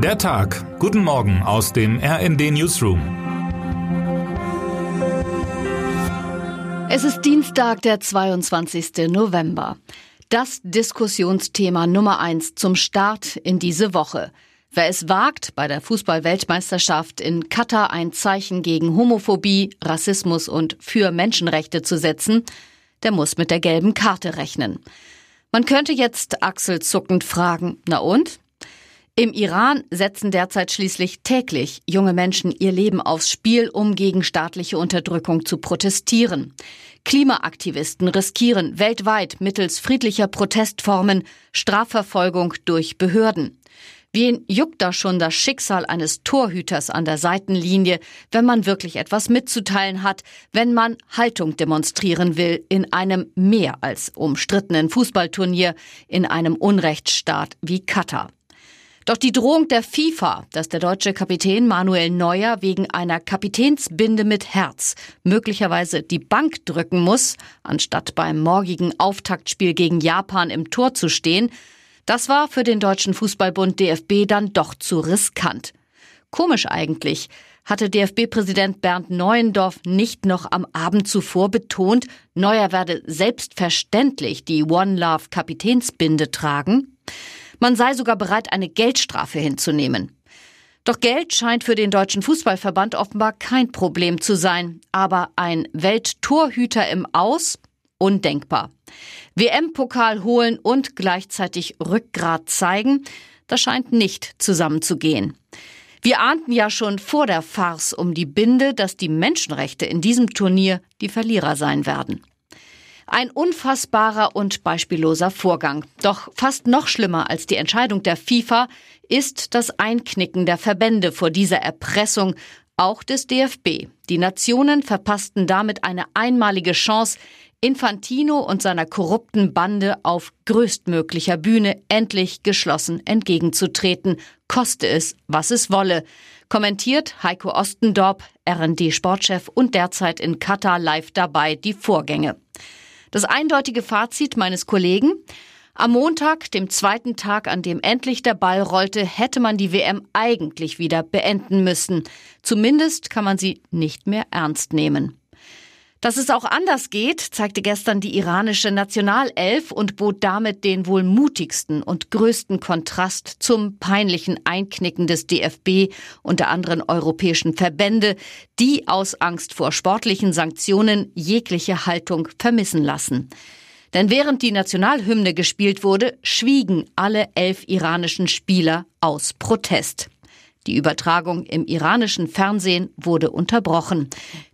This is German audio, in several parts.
Der Tag. Guten Morgen aus dem RND Newsroom. Es ist Dienstag, der 22. November. Das Diskussionsthema Nummer eins zum Start in diese Woche. Wer es wagt, bei der Fußball-Weltmeisterschaft in Katar ein Zeichen gegen Homophobie, Rassismus und für Menschenrechte zu setzen, der muss mit der gelben Karte rechnen. Man könnte jetzt achselzuckend fragen, na und? Im Iran setzen derzeit schließlich täglich junge Menschen ihr Leben aufs Spiel, um gegen staatliche Unterdrückung zu protestieren. Klimaaktivisten riskieren weltweit mittels friedlicher Protestformen Strafverfolgung durch Behörden. Wen juckt da schon das Schicksal eines Torhüters an der Seitenlinie, wenn man wirklich etwas mitzuteilen hat, wenn man Haltung demonstrieren will in einem mehr als umstrittenen Fußballturnier in einem Unrechtsstaat wie Katar? Doch die Drohung der FIFA, dass der deutsche Kapitän Manuel Neuer wegen einer Kapitänsbinde mit Herz möglicherweise die Bank drücken muss, anstatt beim morgigen Auftaktspiel gegen Japan im Tor zu stehen, das war für den Deutschen Fußballbund DFB dann doch zu riskant. Komisch eigentlich. Hatte DFB-Präsident Bernd Neuendorf nicht noch am Abend zuvor betont, Neuer werde selbstverständlich die One Love Kapitänsbinde tragen? Man sei sogar bereit, eine Geldstrafe hinzunehmen. Doch Geld scheint für den Deutschen Fußballverband offenbar kein Problem zu sein. Aber ein Welttorhüter im Aus? Undenkbar. WM-Pokal holen und gleichzeitig Rückgrat zeigen? Das scheint nicht zusammenzugehen. Wir ahnten ja schon vor der Farce um die Binde, dass die Menschenrechte in diesem Turnier die Verlierer sein werden. Ein unfassbarer und beispielloser Vorgang. Doch fast noch schlimmer als die Entscheidung der FIFA ist das Einknicken der Verbände vor dieser Erpressung, auch des DFB. Die Nationen verpassten damit eine einmalige Chance, Infantino und seiner korrupten Bande auf größtmöglicher Bühne endlich geschlossen entgegenzutreten, koste es, was es wolle. Kommentiert Heiko Ostendorp, RND-Sportchef und derzeit in Katar live dabei die Vorgänge. Das eindeutige Fazit meines Kollegen am Montag, dem zweiten Tag, an dem endlich der Ball rollte, hätte man die WM eigentlich wieder beenden müssen. Zumindest kann man sie nicht mehr ernst nehmen. Dass es auch anders geht, zeigte gestern die iranische Nationalelf und bot damit den wohl mutigsten und größten Kontrast zum peinlichen Einknicken des DFB und der anderen europäischen Verbände, die aus Angst vor sportlichen Sanktionen jegliche Haltung vermissen lassen. Denn während die Nationalhymne gespielt wurde, schwiegen alle elf iranischen Spieler aus Protest. Die Übertragung im iranischen Fernsehen wurde unterbrochen.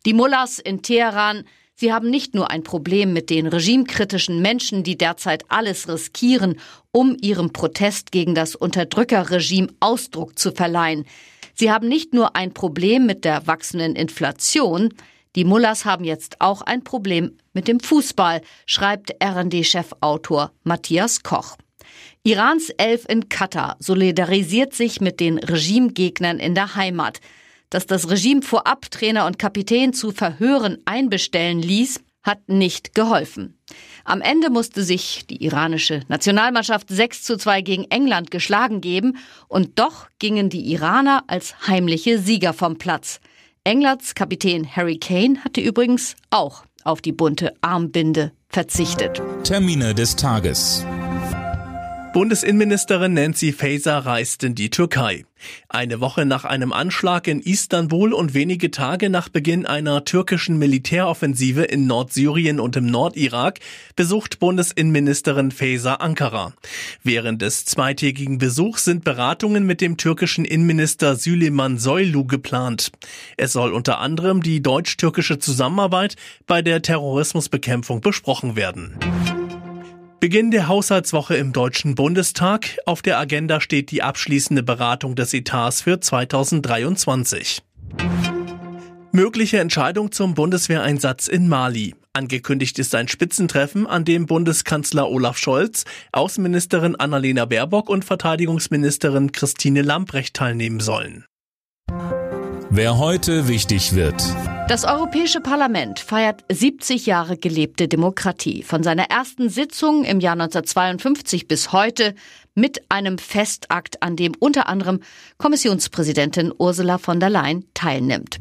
Die Mullahs in Teheran Sie haben nicht nur ein Problem mit den regimekritischen Menschen, die derzeit alles riskieren, um ihrem Protest gegen das Unterdrückerregime Ausdruck zu verleihen. Sie haben nicht nur ein Problem mit der wachsenden Inflation, die Mullahs haben jetzt auch ein Problem mit dem Fußball, schreibt RD-Chefautor Matthias Koch. Irans Elf in Katar solidarisiert sich mit den Regimegegnern in der Heimat. Dass das Regime vorab Trainer und Kapitän zu Verhören einbestellen ließ, hat nicht geholfen. Am Ende musste sich die iranische Nationalmannschaft 6 zu 2 gegen England geschlagen geben und doch gingen die Iraner als heimliche Sieger vom Platz. Englands Kapitän Harry Kane hatte übrigens auch auf die bunte Armbinde verzichtet. Termine des Tages. Bundesinnenministerin Nancy Faeser reist in die Türkei. Eine Woche nach einem Anschlag in Istanbul und wenige Tage nach Beginn einer türkischen Militäroffensive in Nordsyrien und im Nordirak besucht Bundesinnenministerin Faeser Ankara. Während des zweitägigen Besuchs sind Beratungen mit dem türkischen Innenminister Süleyman Soylu geplant. Es soll unter anderem die deutsch-türkische Zusammenarbeit bei der Terrorismusbekämpfung besprochen werden. Beginn der Haushaltswoche im Deutschen Bundestag. Auf der Agenda steht die abschließende Beratung des Etats für 2023. Mögliche Entscheidung zum Bundeswehreinsatz in Mali. Angekündigt ist ein Spitzentreffen, an dem Bundeskanzler Olaf Scholz, Außenministerin Annalena Baerbock und Verteidigungsministerin Christine Lamprecht teilnehmen sollen. Wer heute wichtig wird. Das Europäische Parlament feiert 70 Jahre gelebte Demokratie. Von seiner ersten Sitzung im Jahr 1952 bis heute mit einem Festakt, an dem unter anderem Kommissionspräsidentin Ursula von der Leyen teilnimmt.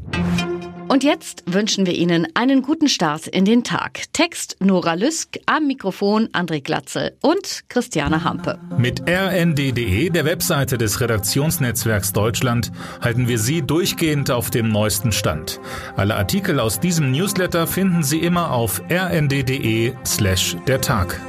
Und jetzt wünschen wir Ihnen einen guten Start in den Tag. Text Nora Lüsk, am Mikrofon André Glatzel und Christiane Hampe. Mit rnd.de, der Webseite des Redaktionsnetzwerks Deutschland, halten wir Sie durchgehend auf dem neuesten Stand. Alle Artikel aus diesem Newsletter finden Sie immer auf rnd.de slash der Tag.